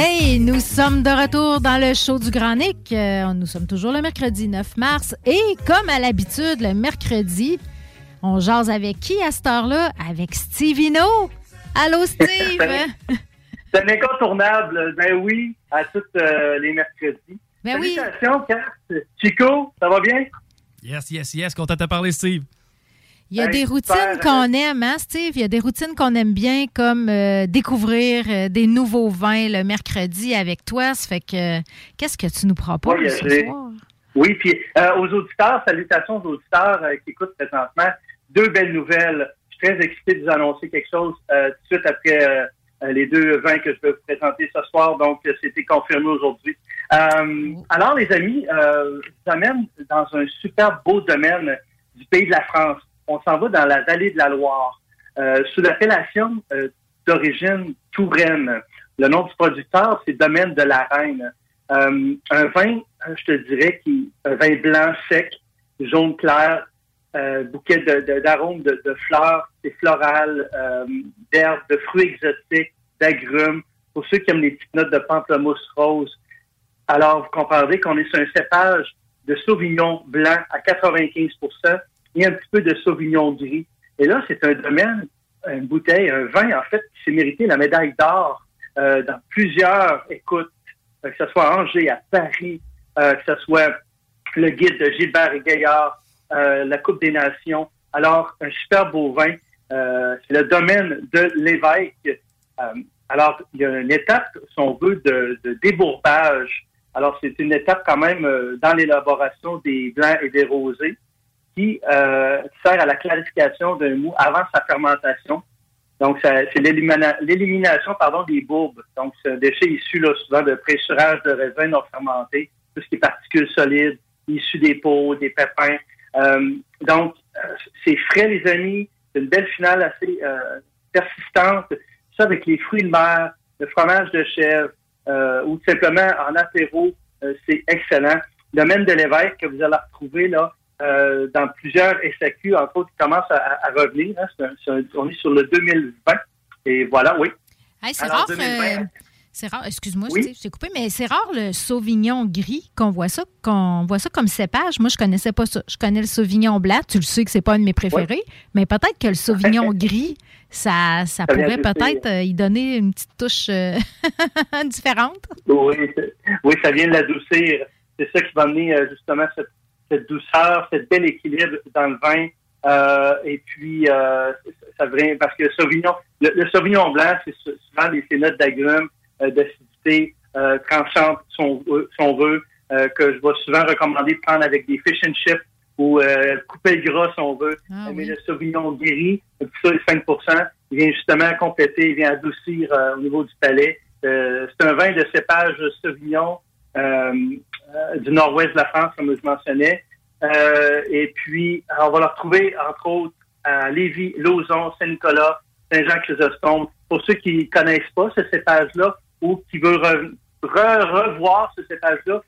Hey, nous sommes de retour dans le show du Grand Nick. Euh, nous sommes toujours le mercredi 9 mars. Et comme à l'habitude, le mercredi, on jase avec qui à cette heure-là? Avec Stevino. Allô, Steve? C'est un incontournable. Ben oui, à tous euh, les mercredis. Ben oui. Salutations, Kat. Chico, ça va bien? Yes, yes, yes. Content de te parler, Steve. Il y a des routines qu'on aime, hein, Steve? Il y a des routines qu'on aime bien, comme euh, découvrir euh, des nouveaux vins le mercredi avec toi. Ça fait que, qu'est-ce que tu nous proposes Oui, ce soir? Oui, puis euh, aux auditeurs, salutations aux auditeurs qui écoutent présentement. Deux belles nouvelles. Je suis très excité de vous annoncer quelque chose tout de suite après les deux vins que je vais vous présenter ce soir. Donc, c'était confirmé aujourd'hui. Alors, les amis, je vous amène dans un super beau domaine du pays de la France. On s'en va dans la vallée de la Loire, euh, sous l'appellation euh, d'origine Touraine. Le nom du producteur, c'est Domaine de la Reine. Euh, un vin, je te dirais, qui un vin blanc sec, jaune clair, bouquet d'arômes de, de, fleurs, c'est floral, d'herbes, de fruits exotiques, d'agrumes. Pour ceux qui aiment les petites notes de pamplemousse rose. Alors, vous comprendrez qu'on est sur un cépage de Sauvignon blanc à 95 un petit peu de Sauvignon gris. Et là, c'est un domaine, une bouteille, un vin, en fait, qui s'est mérité la médaille d'or euh, dans plusieurs écoutes, euh, que ce soit à Angers, à Paris, euh, que ce soit le guide de Gilbert et Gaillard, la Coupe des Nations. Alors, un super beau vin. C'est le domaine de l'évêque. Alors, il y a une étape, si on veut, de, de débourbage. Alors, c'est une étape quand même dans l'élaboration des blancs et des rosés qui euh, sert à la clarification d'un mou avant sa fermentation. Donc, c'est l'élimina- l'élimination pardon, des bourbes. Donc, un déchet issu là, souvent de pressurage de raisins non fermentés, tout ce qui est particules solides, issu des peaux, des pépins. Euh, donc, c'est frais, les amis. C'est une belle finale assez euh, persistante. Ça, avec les fruits de mer, le fromage de chèvre, euh, ou tout simplement en apéro, c'est excellent. Le domaine de l'évêque que vous allez retrouver là euh, dans plusieurs SAQ, entre autres, qui commencent à, à revenir. hein. Un- un- on est sur le 2020. Et voilà, oui. Hey, c'est rare. 2020. euh, c'est rare. Excuse-moi, Oui. Je t'ai coupé, mais c'est rare le Sauvignon gris qu'on voit ça, qu'on voit ça comme cépage. Moi, je connaissais pas ça. Je connais le Sauvignon blanc. Tu le sais que c'est pas un de mes préférés, mais peut-être que le Sauvignon gris, ça, ça pourrait peut-être euh, y donner une petite touche différente. Oui, oui, ça vient de l'adoucir. C'est ça qui va amener justement cette, cette douceur, cet bel équilibre dans le vin. Euh, et puis, euh, ça vient parce que le Sauvignon, le, le Sauvignon blanc, c'est sou- souvent des ces notes d'agrumes, euh, d'acidité euh, tranchante, si on, veut- si on veut, que je vais souvent recommander de prendre avec des fish and chips ou couper le gras, si on veut. Ah Mais oui. le Sauvignon guéri, ça, est 5 il vient justement compléter, il vient adoucir au niveau du palais. C'est un vin de cépage Sauvignon du nord-ouest de la France, comme je mentionnais. Euh, et puis, on va le retrouver, entre autres, à Lévis, Lauson, Saint-Nicolas, Saint-Jean-Chrysostome. Pour ceux qui ne connaissent pas ce cépage-là ou qui veulent re- re- revoir ce cépage-là,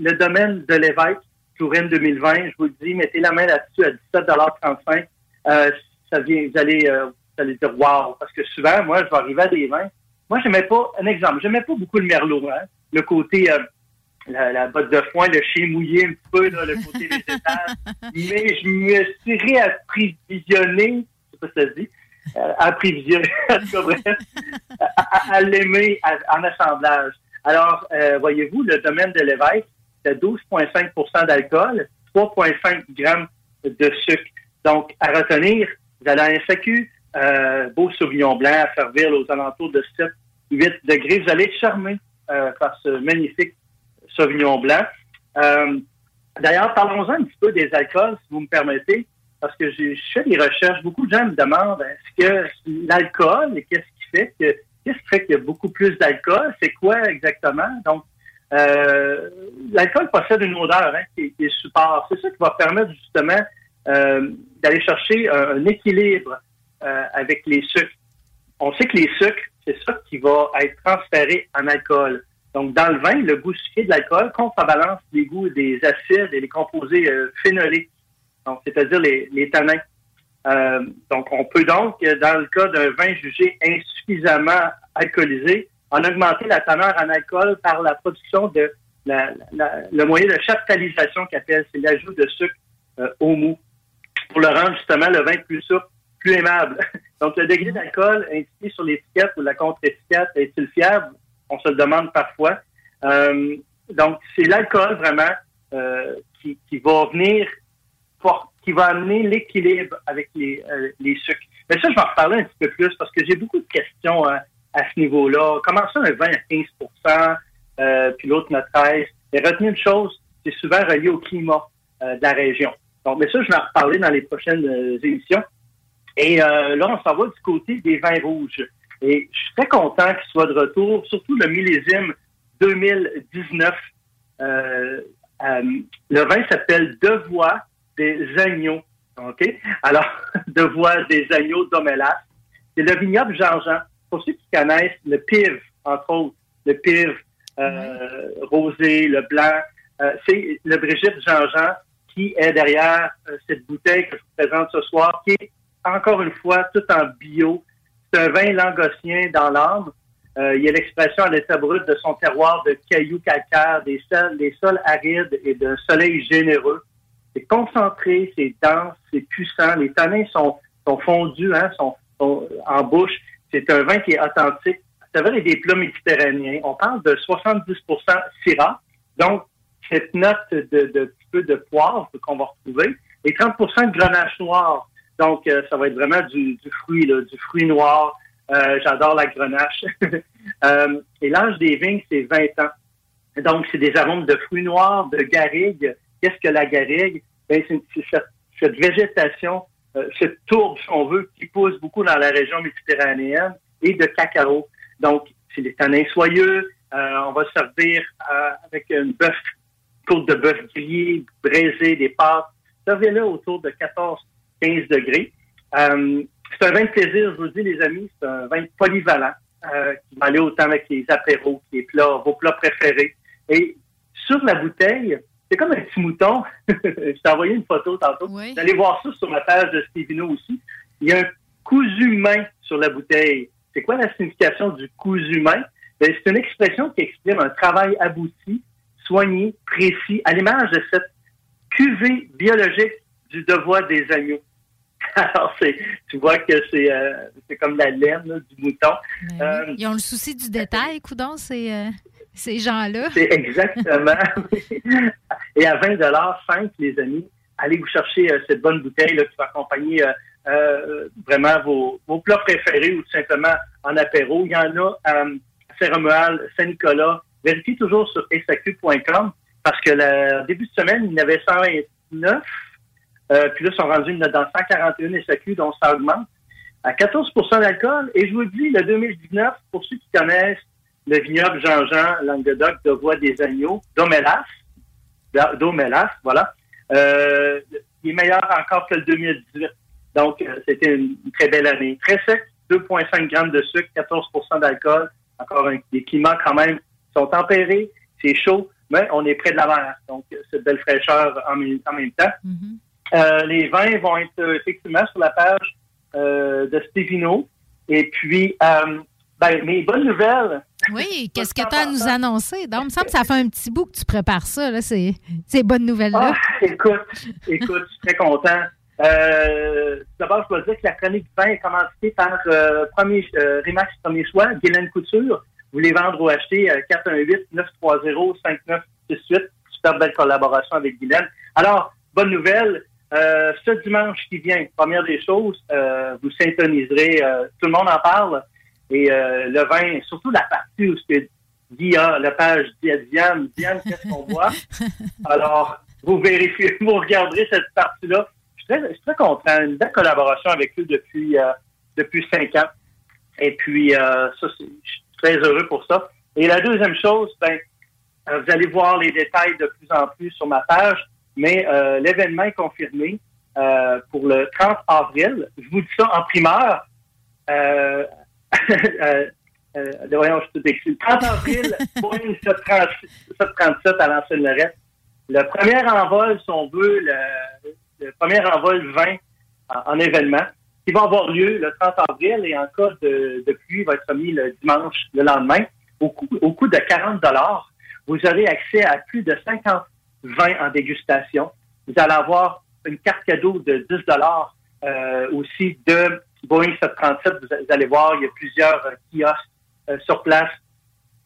le domaine de l'évêque, Touraine 2020, je vous le dis, mettez la main là-dessus à 17,35 euh, ça vient, vous allez euh, vous allez dire wow, parce que souvent, moi, je vais arriver à des vins. Moi, j'aimais pas, un exemple, j'aimais pas beaucoup le merlot, hein, le côté euh, la, la botte de foin, le chien mouillé un petit peu, là, le côté végétal. Mais je me suis réapprivisionné, je sais pas si ça se dit, euh, apprivisionné, à, à- à l'aimer en assemblage. Alors, euh, voyez-vous, le domaine de l'évêque, c'est 12,5% d'alcool, 3,5 grammes de sucre. Donc, à retenir, vous allez à un SAQ, euh, beau Sauvignon blanc à servir aux alentours de 7, 8 degrés. Vous allez être charmé euh, par ce magnifique Sauvignon blanc. Euh, D'ailleurs, parlons-en un petit peu des alcools, si vous me permettez, parce que je fais des recherches. Beaucoup de gens me demandent est-ce que l'alcool, qu'est-ce qui fait que qu'est-ce qui fait qu'il y a beaucoup plus d'alcool? C'est quoi exactement? Donc, euh, l'alcool possède une odeur hein, qui, est- super. C'est ça qui va permettre justement euh, d'aller chercher un, équilibre avec les sucres. On sait que les sucres, c'est ça qui va être transféré en alcool. Donc, dans le vin, le goût sucré de l'alcool contrebalance les goûts des acides et les composés euh, phénoliques, donc c'est-à-dire les, les tanins. Euh, donc, on peut donc, euh, dans le cas d'un vin jugé insuffisamment alcoolisé, en augmenter la teneur en alcool par la production de la- la- le moyen de chaptalisation qu'appelle, c'est l'ajout de sucre euh, au mou pour le rendre justement le vin plus souple, plus aimable. Donc, le degré d'alcool indiqué sur l'étiquette ou la contre-étiquette est-il fiable? On se le demande parfois. Euh, donc, c'est l'alcool vraiment euh, qui, va venir, qui va amener l'équilibre avec les, euh, les sucres. Mais ça, je vais en reparler un petit peu plus parce que j'ai beaucoup de questions à ce niveau-là. Comment ça, un vin à 15% euh, puis l'autre à 13 Et retenez une chose, c'est souvent relié au climat de la région. Donc, mais ça, je vais en reparler dans les prochaines émissions. Et là, on s'en va du côté des vins rouges. Et je suis très content qu'il soit de retour, surtout le millésime 2019. Euh, euh, le vin s'appelle Devois des agneaux. OK? Alors, Devois des agneaux d'Omélas. C'est le vignoble Jean-Jean. Pour ceux qui connaissent le pive, entre autres, le pive euh, rosé, le blanc, euh, c'est le Brigitte Jean-Jean qui est derrière euh, cette bouteille que je vous présente ce soir, qui est encore une fois tout en bio. C'est un vin langossien dans l'âme. Euh, il y a l'expression à l'état brut de son terroir de cailloux calcaires, des sols, des sols arides et d'un soleil généreux. C'est concentré, c'est dense, c'est puissant. Les tanins sont, sont fondus, hein, sont, en bouche. C'est un vin qui est authentique. Ça va des plats méditerranéens. On parle de 70 Syrah. Donc, cette note de, de peu de poivre qu'on va retrouver et 30 de grenache noir. Donc, euh, ça va être vraiment du, du fruit, là, du fruit noir. Euh, J'adore la grenache. Euh, et l'âge des vignes, c'est 20 ans. Donc, c'est des arômes de fruits noirs, de garrigue. Qu'est-ce que la garrigue? Ben, c'est cette, cette végétation, euh, cette tourbe, si on veut, qui pousse beaucoup dans la région méditerranéenne et de cacao. Donc, c'est des tanins soyeux. Euh, on va servir euh, avec une bœuf, côte de bœuf grillée, braisée, des pâtes. Servez-le autour de 14-15 degrés. Euh, c'est un vin de plaisir, je vous dis, les amis. C'est un vin polyvalent euh, qui va aller autant avec les apéros, les plats, vos plats préférés. Et sur la bouteille, c'est comme un petit mouton. je t'ai envoyé une photo tantôt. Oui. Vous allez voir ça sur ma page de Stevino aussi. Il y a un cousu main sur la bouteille. C'est quoi la signification du cousu main? Ben, c'est une expression qui exprime un travail abouti, soigné, précis, à l'image de cette cuvée biologique du devoir des agneaux. Alors, c'est, tu vois que c'est, euh, c'est comme la laine là, du mouton. Ben Euh. Ils ont le souci du détail, coudon, ces, euh, ces gens-là. C'est exactement. Et à 20 5 les amis, allez vous chercher euh, cette bonne bouteille là, qui va accompagner euh, vraiment vos, vos plats préférés ou tout simplement en apéro. Il y en a à Saint-Romuald, Saint-Nicolas. Vérifiez toujours sur saq.com parce que le début de semaine, il y en avait 129. Euh, puis là, ils sont rendus dans 141 SAQ, donc ça augmente à 14% d'alcool. Et je vous dis, le 2019, pour ceux qui connaissent le vignoble Jean-Jean, Languedoc, de Voix des Agneaux, d'Omélas, d'Omélas, voilà, euh, il est meilleur encore que le 2018. Donc, euh, c'était une, très belle année. Très sec, 2,5 grammes de sucre, 14% d'alcool. Encore un, des climats quand même sont tempérés, c'est chaud, mais on est près de la mer. Donc, cette belle fraîcheur en, en même temps. Mhm. Euh, les vins vont être euh, effectivement sur la page euh, de Stevino. Et puis, ben, mes bonnes nouvelles. Oui, qu'est-ce que tu as à nous annoncer? Donc, il me semble que ça fait un petit bout que tu prépares ça, là, ces, ces bonnes nouvelles-là. Ah, écoute, écoute, je suis très content. Euh, D'abord, je dois dire que la chronique 20 est commencée par euh, premier, euh, Remax Premier Choix, Guylaine Couture. Vous voulez vendre ou acheter euh, 418-930-5968. Super belle collaboration avec Guylaine. Alors, bonne nouvelle. Euh, ce dimanche qui vient, première des choses, euh, vous syntoniserez, euh, tout le monde en parle, et euh, le vin, surtout la partie où ce que Guy a la page Diane, Diane, qu'est-ce qu'on voit? Alors, vous vérifiez, vous regarderez cette partie-là. Je suis très, je suis très content. Une belle collaboration avec eux depuis, euh, depuis cinq ans. Et puis, euh, ça, c'est- je suis très heureux pour ça. Et la deuxième chose, ben, vous allez voir les détails de plus en plus sur ma page, mais euh, l'événement est confirmé euh, pour le 30 avril. Je vous dis ça en primeur. Euh, euh, euh, voyons, je décris. Le 30 avril, Boeing 737 737 à l'ancienne Lorette. Le premier envol, si on veut, le, le premier envol 20 en, en événement, qui va avoir lieu le 30 avril et en cas de, de pluie, va être remis le dimanche, le lendemain, au coût, au coût de 40 dollars. Vous aurez accès à plus de 50 vins en dégustation. Vous allez avoir une carte cadeau de 10 dollars euh, aussi de Boeing 737. Vous, vous allez voir, il y a plusieurs euh, kiosques euh, sur place.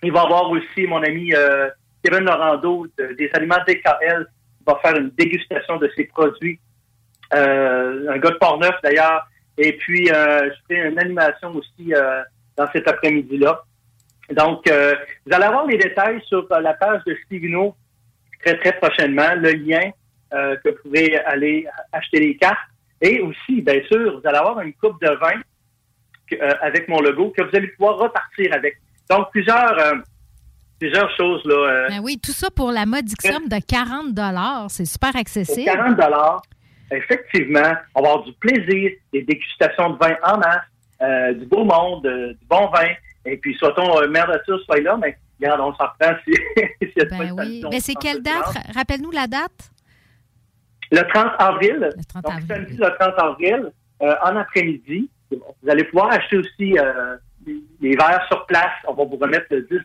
Il va y avoir aussi mon ami euh, Kevin Lorando de- des aliments DKL qui va faire une dégustation de ses produits. Un gars de Port-Neuf d'ailleurs. Et puis, euh, je fais une animation aussi euh, dans cet après-midi-là. Donc, euh, vous allez avoir les détails sur la page de Stevino très, très prochainement. Le lien euh, que vous pouvez aller acheter les cartes. Et aussi, bien sûr, vous allez avoir une coupe de vin que- euh, avec mon logo que vous allez pouvoir repartir avec. Donc, plusieurs, euh, plusieurs choses là. Ben oui, tout ça pour la modique somme de 40 C'est super accessible. 40 dollars, effectivement, on va avoir du plaisir, des dégustations de vin en masse, du beau monde, du bon vin. Et puis, soit-on euh, mère nature soit là, mais regarde, on s'en prend si, s'il y a Ben oui. Mais c'est quelle date? Rappelle-nous la date. Le 30 avril. Le 30 donc, avril. samedi, le 30 avril, euh, en après-midi. Vous allez pouvoir acheter aussi euh, les- verres sur place. On va vous remettre le 10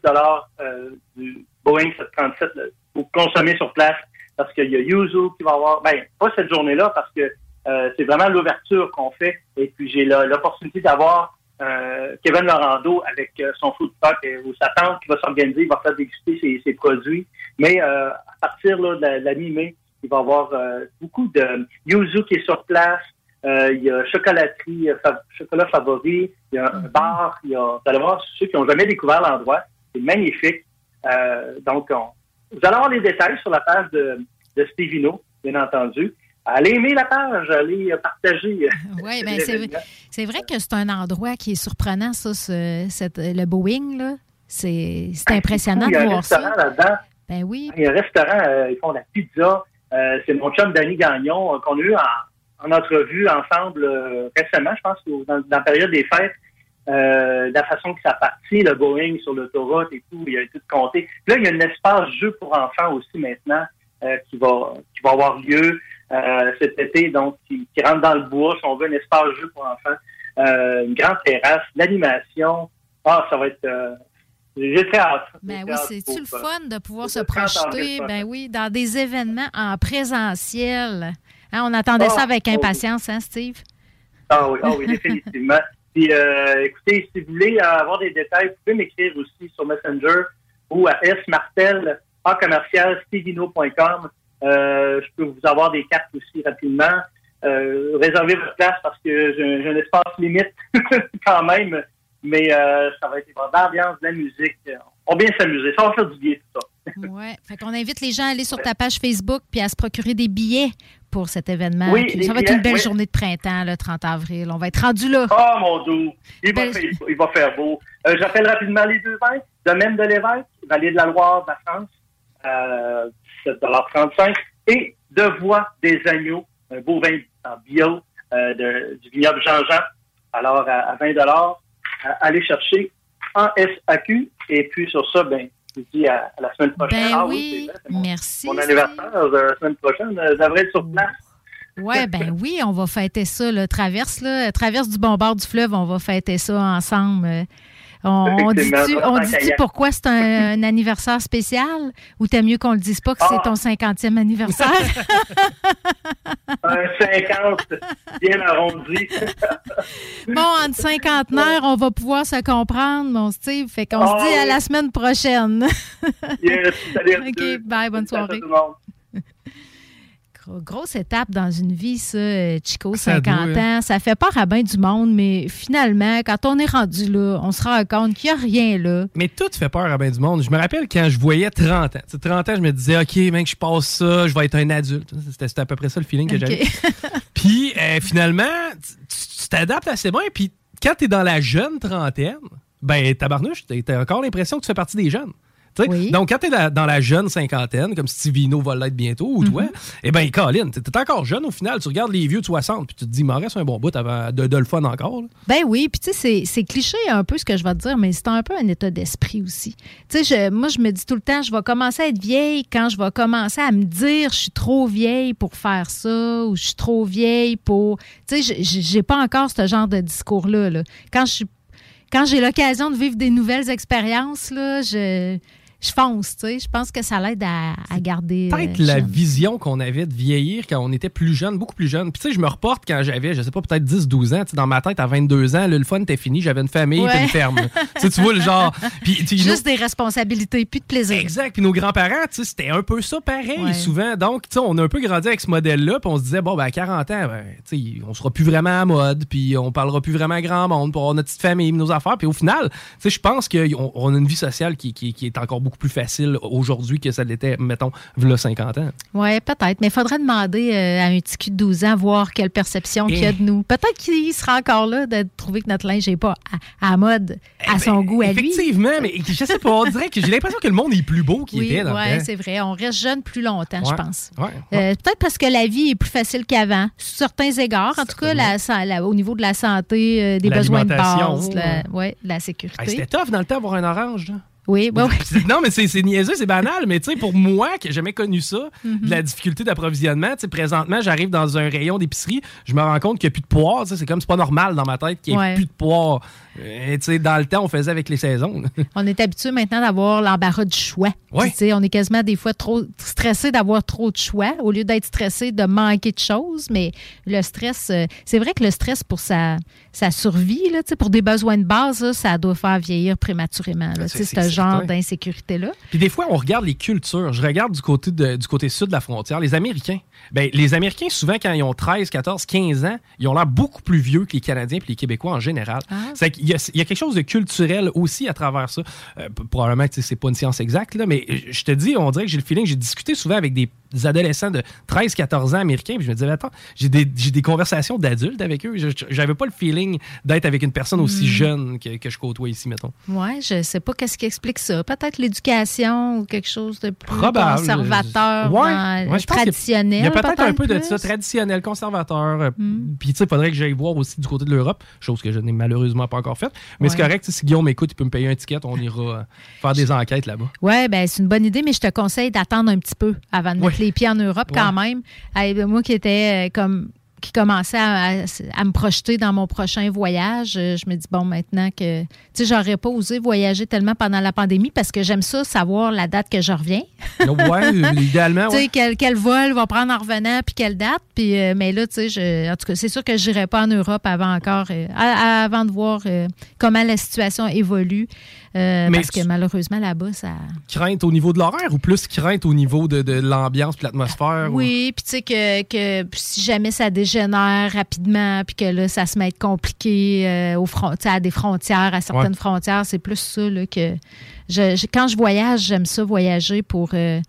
euh, du Boeing 737 là, pour consommer sur place parce qu'il y a Yuzu qui va avoir, ben, pas cette journée-là parce que euh, c'est vraiment l'ouverture qu'on fait. Et puis, j'ai l'opportunité d'avoir euh, Kevin Lorando avec euh, son food truck ou sa tante qui va s'organiser, il va faire déguster ses, ses produits. Mais euh, à partir là, de la, mi-mai, il va y avoir euh, beaucoup de Yuzu qui est sur place. Il y a chocolaterie, fa- chocolat favori, il y a un bar, il y a, vous allez voir ceux qui n'ont jamais découvert l'endroit. C'est magnifique. Donc, on- vous allez avoir les détails sur la page de, de Stevino, bien entendu. Allez aimer la page, allez euh, partager. euh, Oui, ben c'est c'est vrai que c'est un endroit qui est surprenant, ça, ce- cette- le Boeing. là. C'est c'est impressionnant Il y de a un voir ça. restaurant là-dedans. Ben oui. Il y a un restaurant, euh, ils font la pizza. Euh, c'est mon chum Danny Gagnon euh, qu'on a eu en, en entrevue ensemble euh, récemment, je pense, dans, dans la période des fêtes. Euh, la façon que ça partit, le Boeing sur l'autoroute et tout, il y a tout compté. Là, il y a un espace jeu pour enfants aussi maintenant euh, qui va qui va avoir lieu euh, cet été, donc qui, qui rentre dans le bois, si on veut, un espace jeu pour enfants, euh, une grande terrasse, l'animation. Ah, ça va être euh, j'ai très hâte. Ben oui, c'est-tu le euh, fun de pouvoir se le 30 avril projeter, ben oui, dans des événements en présentiel. Hein, on attendait ça Ah, avec oui. impatience, hein, Steve? Ah oui, ah oui, définitivement. Puis, euh, écoutez, si vous voulez avoir des détails, vous pouvez m'écrire aussi sur Messenger ou à smartel, en commercial, stevino.com. Euh, je peux vous avoir des cartes aussi rapidement. Euh, réservez votre place parce que j'ai un espace limite quand même. Mais euh, ça va être de l'ambiance, de la musique. On va bien s'amuser. Ça va faire du bien, tout ça. Oui. Fait qu'on invite les gens à aller sur ta page Facebook puis à se procurer des billets pour cet événement. Oui, ça va être une belle oui. journée de printemps, le 30 avril. On va être rendu là. Oh mon doux, il va, Ben, faire, il va faire beau. Euh, J'appelle rapidement les deux vins. Domaine de l'Évêque, Vallée de la Loire de la France, euh, 17,35 Et De Voix des Agneaux, un beau vin en bio euh, de, du vignoble Jean-Jean. Alors, à, à 20 euh, allez chercher en SAQ. Et puis, sur ça, ben, je vous dis à, à la semaine prochaine. Ben ah oui, vrai, mon, merci. mon anniversaire, euh, la semaine prochaine. Euh, Je devrais être sur place Ouais, ben oui, on va fêter ça, là. Traverse, là, traverse du bon bord du fleuve, on va fêter ça ensemble. On, dit-tu en pourquoi c'est un, un anniversaire spécial? Ou t'aimes mieux qu'on le dise pas que c'est Ah. ton 50e anniversaire? Un 50 bien arrondi. bon, entre cinquantenaires, on va pouvoir se comprendre, mon Steve. Fait qu'on Ah se dit à oui. la semaine prochaine. Yes, salut OK, bye, bonne soirée. tout le monde. Gros- Grosse étape dans une vie, ça, euh, Chico, Ça 50 doit. ans. Ça fait peur à bien du monde, mais finalement, quand on est rendu là, on se rend compte qu'il n'y a rien là. Mais tout fait peur à bien du monde. Je me rappelle quand je voyais 30 ans. Tu sais, 30 ans, je me disais, OK, mec, je passe ça, je vais être un adulte. C'était à peu près ça le feeling que j'avais. Puis euh, finalement, tu- tu tu t'adaptes assez bien. Puis quand t'es dans la jeune trentaine, ben tabarnouche, t'as t'as encore l'impression que tu fais partie des jeunes. Tu Oui. Donc, quand t'es dans, dans la jeune cinquantaine, comme Stevino va l'être bientôt, ou toi, eh ben, Colin, t'es t'es encore jeune au final. Tu regardes les vieux de 60, puis tu te dis, il m'en reste un bon bout avant de, de le fun encore. là. Ben oui, puis tu sais, c'est- cliché un peu ce que je vais te dire, mais c'est un peu un état d'esprit aussi. Tu sais, moi, je me dis tout le temps, je vais commencer à être vieille quand je vais commencer à me dire, je suis trop vieille pour faire ça, ou je suis trop vieille pour. Tu sais, je- j'ai pas encore ce genre de discours-là. là. Quand je suis. Quand j'ai l'occasion de vivre des nouvelles expériences, là, je, je fonce, tu sais. Je pense que ça l'aide à, à garder. peut-être euh, la jeune. vision qu'on avait de vieillir quand on était plus jeune, beaucoup plus jeune. Puis tu sais, je me reporte quand j'avais, je sais pas, peut-être 10-12 ans. Tu sais, dans ma tête, à 22 ans, là, le fun était fini. J'avais une famille Ouais. puis une ferme. tu vois le genre. Puis, Juste des responsabilités, plus de plaisir. Exact. Puis nos grands-parents, tu sais, c'était un peu ça pareil Ouais. souvent. Donc, tu sais, on a un peu grandi avec ce modèle-là, puis on se disait, bon, ben, à 40 ans, ben, tu sais, on sera plus vraiment à mode, puis on parlera plus vraiment à grand monde pour avoir notre petite famille, nos affaires. Puis au final, tu sais, je pense qu'on on a une vie sociale qui, qui- qui est encore beaucoup plus facile aujourd'hui que ça l'était, mettons, v'là 50 ans. Oui, peut-être. Mais il faudrait demander euh, à un petit cul de 12 ans, voir quelle perception qu'il y a Eh. de nous. Peut-être qu'il sera encore là de trouver que notre linge n'est pas à, mode, à son Ben, goût à lui. Effectivement, mais je sais pas, on dirait que j'ai l'impression que le monde est plus beau qu'il Oui, était temps. c'est vrai. On reste jeune plus longtemps, je pense. Ouais, ouais. Euh, Peut-être parce que la vie est plus facile qu'avant, sous certains égards. En tout cas, la, sa- la- au niveau de la santé, euh, des besoins de base, la, ouais, de la sécurité. Hey, C'était tough dans le temps d'avoir un orange, là. Oui, ouais. C'est- non, mais c'est niaiseux, c'est banal, mais tu sais, pour moi, qui n'ai jamais connu ça, Mhm. de la difficulté d'approvisionnement, tu sais, présentement, j'arrive dans un rayon d'épicerie, je me rends compte qu'il n'y a plus de poire, c'est comme c'est pas normal dans ma tête qu'il n'y ait Ouais. plus de poire. Euh, dans le temps, on faisait avec les saisons. là. On est habitué maintenant d'avoir l'embarras du choix. Ouais. On est quasiment des fois trop stressé d'avoir trop de choix au lieu d'être stressé de manquer de choses. Mais le stress, euh, c'est vrai que le stress pour sa, sa survie, là, pour des besoins de base, là, ça doit faire vieillir prématurément. sais, c'est- ce genre d'insécurité-là. Puis des fois, on regarde les cultures. Je regarde du côté, de- du côté sud de la frontière, les Américains. Ben, les Américains, souvent, quand ils ont 13, 14, 15 ans, ils ont l'air beaucoup plus vieux que les Canadiens et les Québécois en général. Ah. C'est il y a quelque chose de culturel aussi à travers ça. Euh, probablement que c'est pas une science exacte, mais je te dis, on dirait que j'ai le feeling, j'ai discuté souvent avec des adolescents de 13, 14 ans américains, puis je me disais, attends, j'ai des, des conversations d'adultes avec eux. Je- J'avais pas le feeling d'être avec une personne Hmm. aussi jeune que, que je côtoie ici, mettons. Oui, je sais pas qu'est-ce qui explique ça. Peut-être l'éducation ou quelque chose de plus Probable. conservateur, Ouais. dans- Ouais, je traditionnel. Il y a peut-être un peu de ça, traditionnel, conservateur. euh, Mm. Puis, tu sais, il faudrait que j'aille voir aussi du côté de l'Europe, chose que je n'ai malheureusement pas encore faite. Mais c'est Ouais. correct, si Guillaume m'écoute, il peut me payer un ticket, on ira euh, faire des enquêtes là-bas. Oui, ben, c'est une bonne idée, mais je te conseille d'attendre un petit peu avant de mettre Ouais. Les pieds en Europe quand même. Ben, moi qui étais euh, comme qui commençait à, à- à me projeter dans mon prochain voyage, euh, je me dis bon maintenant que tu sais j'aurais pas osé voyager tellement pendant la pandémie parce que j'aime ça savoir la date que je reviens. Ouais, idéalement, Tu sais quel, quel vol va prendre en revenant puis quelle date puis euh, mais là tu sais en tout cas c'est sûr que je n'irai pas en Europe avant encore euh, avant de voir euh, comment la situation évolue euh, parce que malheureusement là-bas ça Crainte au niveau de l'horaire ou plus crainte au niveau de, de l'ambiance puis l'atmosphère? ou- Oui, puis tu sais que, que si jamais ça dégénère rapidement, puis que là, ça se met à être compliqué euh, aux à des frontières, à certaines Ouais. frontières, c'est plus ça là, que je, je- quand je voyage, j'aime ça voyager pour euh,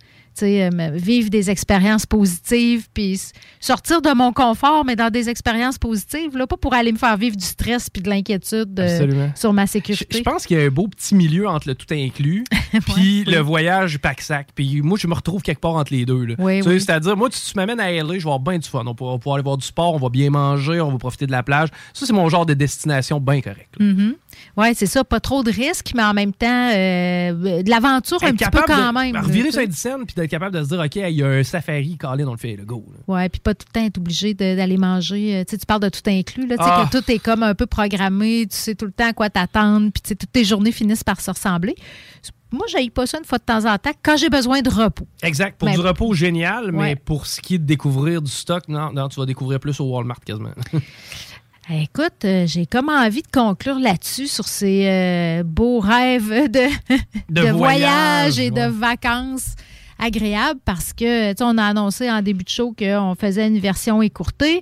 euh, vivre des expériences positives, puis sortir de mon confort, mais dans des expériences positives, là, pas pour aller me faire vivre du stress puis de l'inquiétude euh, sur ma sécurité. je pense qu'il y a un beau petit milieu entre le tout inclus puis le voyage pack-sac. Puis moi, je me retrouve quelque part entre les deux. Oui, oui. C'est-à-dire, moi, tu, tu m'amènes à LA, je vais avoir bien du fun. On va pouvoir- aller voir du sport, on va bien manger, on va profiter de la plage. Ça, c'est mon genre de destination bien correct. là. Mhm. Oui, c'est ça. Pas trop de risques, mais en même temps, euh, de l'aventure un petit peu quand de même. là, Revirer sais. Saint-Dicenne puis d'être capable de se dire, OK, il y a un safari calé dans le fait, le go. là. Ouais, puis pas tout le temps être obligé d'aller manger. Euh, Tu sais, tu parles de tout inclus, là, tu sais, Ah. que tout est comme un peu programmé, tu sais tout le temps à quoi t'attendre, puis tu sais, toutes tes journées finissent par se ressembler. Moi, je pas ça une fois de temps en temps quand j'ai besoin de repos. Exact. Pour Mais- du repos, génial, mais Ouais. pour ce qui est de découvrir du stock, non, non, tu vas découvrir plus au Walmart quasiment. Écoute, euh, j'ai comme envie de conclure là-dessus sur ces euh, beaux rêves de, De de voyage, voyage et de vacances agréables parce que, tu sais, on a annoncé en début de show qu'on faisait une version écourtée.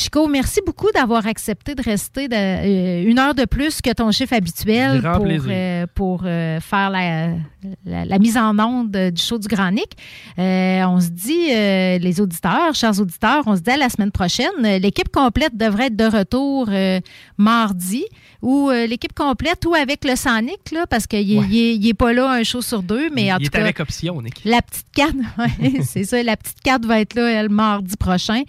Chico, merci beaucoup d'avoir accepté de rester de- euh, une heure de plus que ton chiffre habituel pour, euh, pour euh, faire la, la- la mise en onde du show du Grand Nick. On se dit, les auditeurs, chers auditeurs, on se dit à la semaine prochaine. L'équipe complète devrait être de retour mardi ou l'équipe complète ou avec le Sonic, là, parce qu'il Ouais. n'est pas là un show sur deux, mais en il tout est cas. avec option, Nick. La petite carte, ouais, c'est ça, la petite carte va être là le mardi prochain.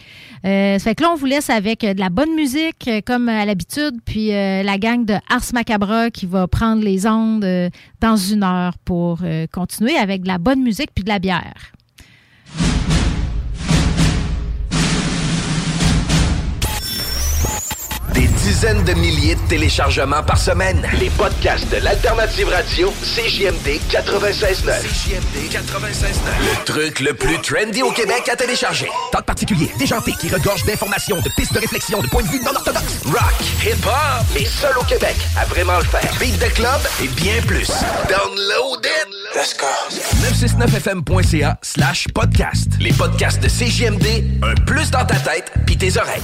Ça fait que là, on vous avec euh, de la bonne musique, euh, comme à l'habitude, puis euh, la gang de Ars Macabra qui va prendre les ondes euh, dans une heure pour euh, continuer avec de la bonne musique puis de la bière. Dizaines de milliers de téléchargements par semaine. Les podcasts de l'Alternative Radio, CJMD 96.9. CJMD 96.9. Le truc le plus trendy au Québec à télécharger. Talk particulier, déjanté, qui regorge d'informations, de pistes de réflexion, de points de vue non orthodoxes. Rock, hip-hop, les seuls au Québec à vraiment le faire. Beat de club et bien plus. Download it. Let's go. 969fm.ca slash podcast. Les podcasts de CJMD, un plus dans ta tête pis tes oreilles.